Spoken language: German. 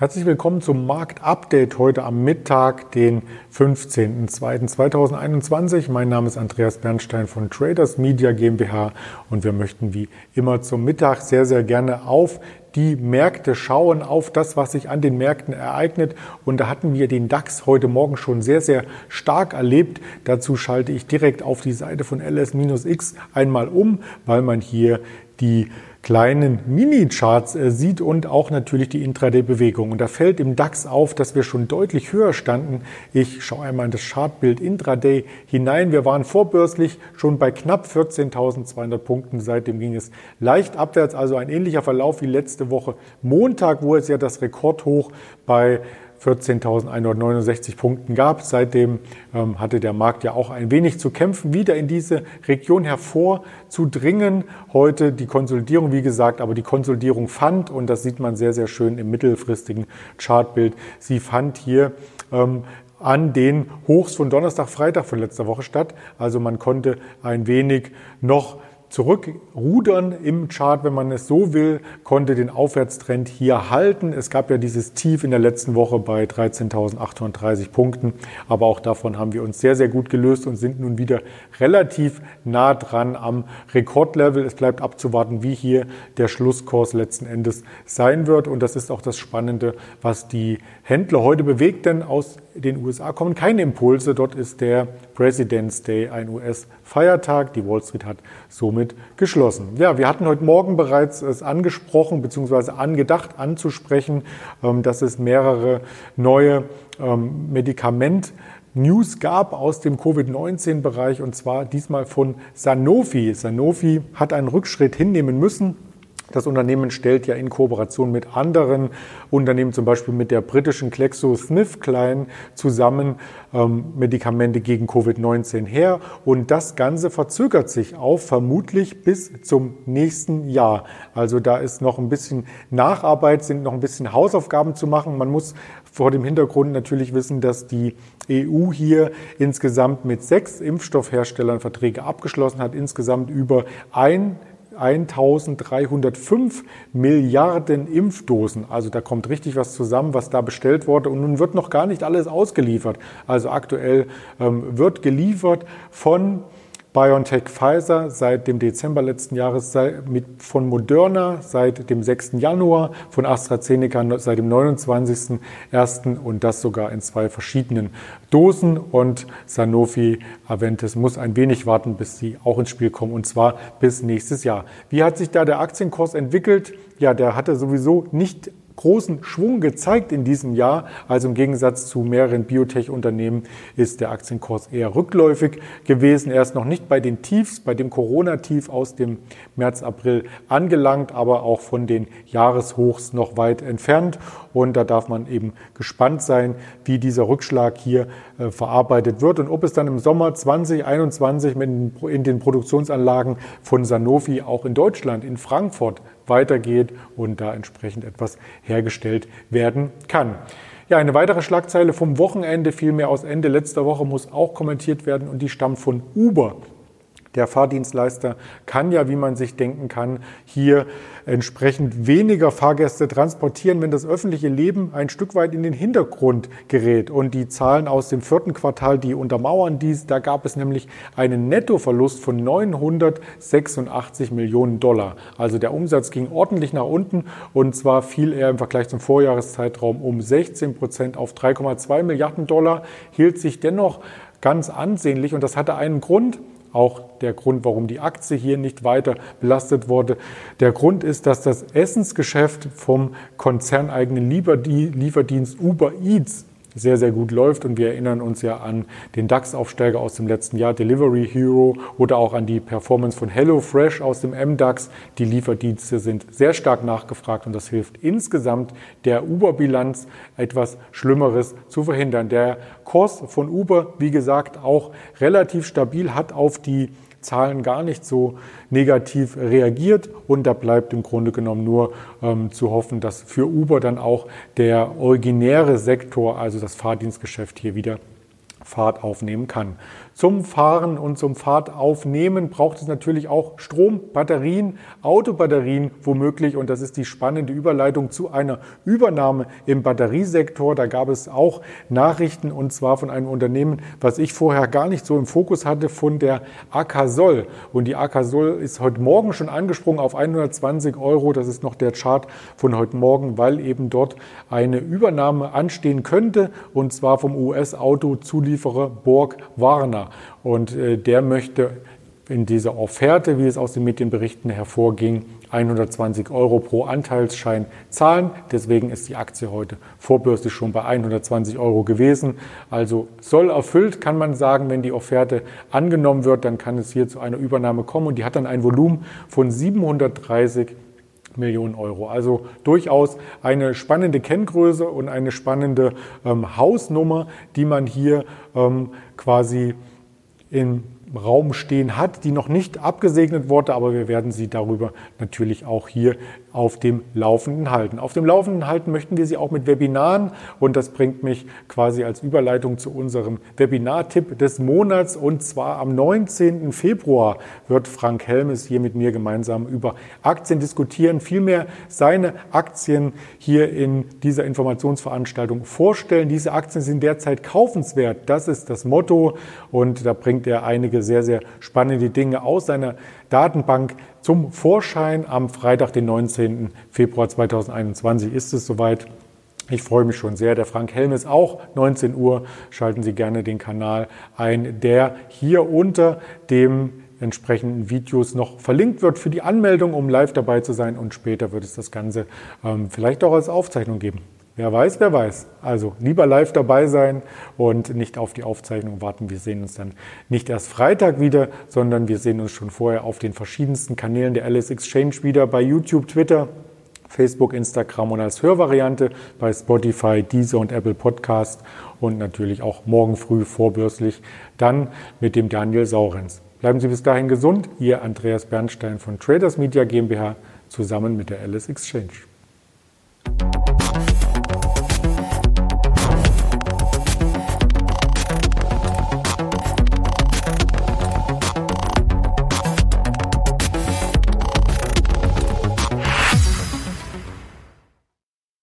Herzlich willkommen zum Marktupdate heute am Mittag, den 15.02.2021. Mein Name ist Andreas Bernstein von Traders Media GmbH und wir möchten wie immer zum Mittag sehr, sehr gerne auf die Märkte schauen, auf das, was sich an den Märkten ereignet. Und da hatten wir den DAX heute Morgen schon sehr, sehr stark erlebt. Dazu schalte ich direkt auf die Seite von LS-X einmal um, weil man hier die kleinen Mini-Charts äh, sieht und auch natürlich die Intraday-Bewegung. Und da fällt im DAX auf, dass wir schon deutlich höher standen. Ich schaue einmal in das Chartbild Intraday hinein. Wir waren vorbörslich schon bei knapp 14.200 Punkten. Seitdem ging es leicht abwärts, also ein ähnlicher Verlauf wie letzte Woche Montag, wo es ja das Rekordhoch bei 14.169 Punkten gab. Seitdem ähm, hatte der Markt ja auch ein wenig zu kämpfen, wieder in diese Region hervorzudringen. Heute die Konsolidierung, wie gesagt, aber die Konsolidierung fand, und das sieht man sehr, sehr schön im mittelfristigen Chartbild, sie fand hier ähm, an den Hochs von Donnerstag, Freitag von letzter Woche statt. Also man konnte ein wenig noch zurückrudern im Chart, wenn man es so will, konnte den Aufwärtstrend hier halten. Es gab ja dieses Tief in der letzten Woche bei 13.830 Punkten, aber auch davon haben wir uns sehr, sehr gut gelöst und sind nun wieder relativ nah dran am Rekordlevel. Es bleibt abzuwarten, wie hier der Schlusskurs letzten Endes sein wird und das ist auch das Spannende, was die Händler heute bewegt, denn aus den USA kommen keine Impulse. Dort ist der President's Day ein US-Feiertag. Die Wall Street hat somit geschlossen. Ja, wir hatten heute Morgen bereits es angesprochen bzw. angedacht anzusprechen, ähm, dass es mehrere neue ähm, Medikament News gab aus dem Covid-19-Bereich und zwar diesmal von Sanofi. Sanofi hat einen Rückschritt hinnehmen müssen das Unternehmen stellt ja in Kooperation mit anderen Unternehmen, zum Beispiel mit der britischen GlaxoSmithKline, zusammen ähm, Medikamente gegen Covid-19 her. Und das Ganze verzögert sich auf vermutlich bis zum nächsten Jahr. Also da ist noch ein bisschen Nacharbeit, sind noch ein bisschen Hausaufgaben zu machen. Man muss vor dem Hintergrund natürlich wissen, dass die EU hier insgesamt mit sechs Impfstoffherstellern Verträge abgeschlossen hat, insgesamt über ein 1305 Milliarden Impfdosen. Also da kommt richtig was zusammen, was da bestellt wurde. Und nun wird noch gar nicht alles ausgeliefert. Also aktuell ähm, wird geliefert von BioNTech Pfizer seit dem Dezember letzten Jahres, von Moderna seit dem 6. Januar, von AstraZeneca seit dem 29.01. und das sogar in zwei verschiedenen Dosen. Und Sanofi Aventis muss ein wenig warten, bis sie auch ins Spiel kommen und zwar bis nächstes Jahr. Wie hat sich da der Aktienkurs entwickelt? Ja, der hatte sowieso nicht großen Schwung gezeigt in diesem Jahr. Also im Gegensatz zu mehreren Biotech-Unternehmen ist der Aktienkurs eher rückläufig gewesen. Er ist noch nicht bei den Tiefs, bei dem Corona-Tief aus dem März, April angelangt, aber auch von den Jahreshochs noch weit entfernt. Und da darf man eben gespannt sein, wie dieser Rückschlag hier äh, verarbeitet wird und ob es dann im Sommer 2021 in den Produktionsanlagen von Sanofi auch in Deutschland, in Frankfurt weitergeht und da entsprechend etwas hergestellt werden kann. Ja, eine weitere Schlagzeile vom Wochenende, vielmehr aus Ende letzter Woche, muss auch kommentiert werden und die stammt von Uber. Der Fahrdienstleister kann ja, wie man sich denken kann, hier entsprechend weniger Fahrgäste transportieren, wenn das öffentliche Leben ein Stück weit in den Hintergrund gerät. Und die Zahlen aus dem vierten Quartal, die untermauern dies, da gab es nämlich einen Nettoverlust von 986 Millionen Dollar. Also der Umsatz ging ordentlich nach unten und zwar fiel er im Vergleich zum Vorjahreszeitraum um 16 Prozent auf 3,2 Milliarden Dollar, hielt sich dennoch ganz ansehnlich und das hatte einen Grund auch der Grund, warum die Aktie hier nicht weiter belastet wurde. Der Grund ist, dass das Essensgeschäft vom konzerneigenen Lieferdienst Uber Eats sehr, sehr gut läuft. Und wir erinnern uns ja an den DAX-Aufsteiger aus dem letzten Jahr, Delivery Hero, oder auch an die Performance von HelloFresh aus dem MDAX. Die Lieferdienste sind sehr stark nachgefragt und das hilft insgesamt der Uber-Bilanz etwas Schlimmeres zu verhindern. Der Kurs von Uber, wie gesagt, auch relativ stabil, hat auf die Zahlen gar nicht so negativ reagiert. Und da bleibt im Grunde genommen nur ähm, zu hoffen, dass für Uber dann auch der originäre Sektor, also das Fahrdienstgeschäft hier wieder Fahrt aufnehmen kann. Zum Fahren und zum Fahrtaufnehmen braucht es natürlich auch Strom, Batterien, Autobatterien womöglich. Und das ist die spannende Überleitung zu einer Übernahme im Batteriesektor. Da gab es auch Nachrichten und zwar von einem Unternehmen, was ich vorher gar nicht so im Fokus hatte, von der Akasol. Und die Akasol ist heute Morgen schon angesprungen auf 120 Euro. Das ist noch der Chart von heute Morgen, weil eben dort eine Übernahme anstehen könnte und zwar vom US-Autozulieferer Borg Warner. Und äh, der möchte in dieser Offerte, wie es aus den Medienberichten hervorging, 120 Euro pro Anteilsschein zahlen. Deswegen ist die Aktie heute vorbörslich schon bei 120 Euro gewesen. Also soll erfüllt, kann man sagen, wenn die Offerte angenommen wird, dann kann es hier zu einer Übernahme kommen. Und die hat dann ein Volumen von 730 Millionen Euro. Also durchaus eine spannende Kenngröße und eine spannende ähm, Hausnummer, die man hier ähm, quasi im Raum stehen hat, die noch nicht abgesegnet wurde, aber wir werden Sie darüber natürlich auch hier auf dem Laufenden halten. Auf dem Laufenden halten möchten wir Sie auch mit Webinaren und das bringt mich quasi als Überleitung zu unserem Webinar-Tipp des Monats und zwar am 19. Februar wird Frank Helmes hier mit mir gemeinsam über Aktien diskutieren, vielmehr seine Aktien hier in dieser Informationsveranstaltung vorstellen. Diese Aktien sind derzeit kaufenswert, das ist das Motto und da bringt er einige sehr, sehr spannende Dinge aus seiner Datenbank zum Vorschein. Am Freitag, den 19. Februar 2021 ist es soweit. Ich freue mich schon sehr. Der Frank Helm ist auch 19 Uhr. Schalten Sie gerne den Kanal ein, der hier unter dem entsprechenden Videos noch verlinkt wird für die Anmeldung, um live dabei zu sein. Und später wird es das Ganze ähm, vielleicht auch als Aufzeichnung geben. Wer weiß, wer weiß. Also lieber live dabei sein und nicht auf die Aufzeichnung warten. Wir sehen uns dann nicht erst Freitag wieder, sondern wir sehen uns schon vorher auf den verschiedensten Kanälen der Alice Exchange wieder bei YouTube, Twitter, Facebook, Instagram und als Hörvariante bei Spotify, Deezer und Apple Podcast und natürlich auch morgen früh vorbörslich dann mit dem Daniel Saurenz. Bleiben Sie bis dahin gesund. Ihr Andreas Bernstein von Traders Media GmbH zusammen mit der Alice Exchange.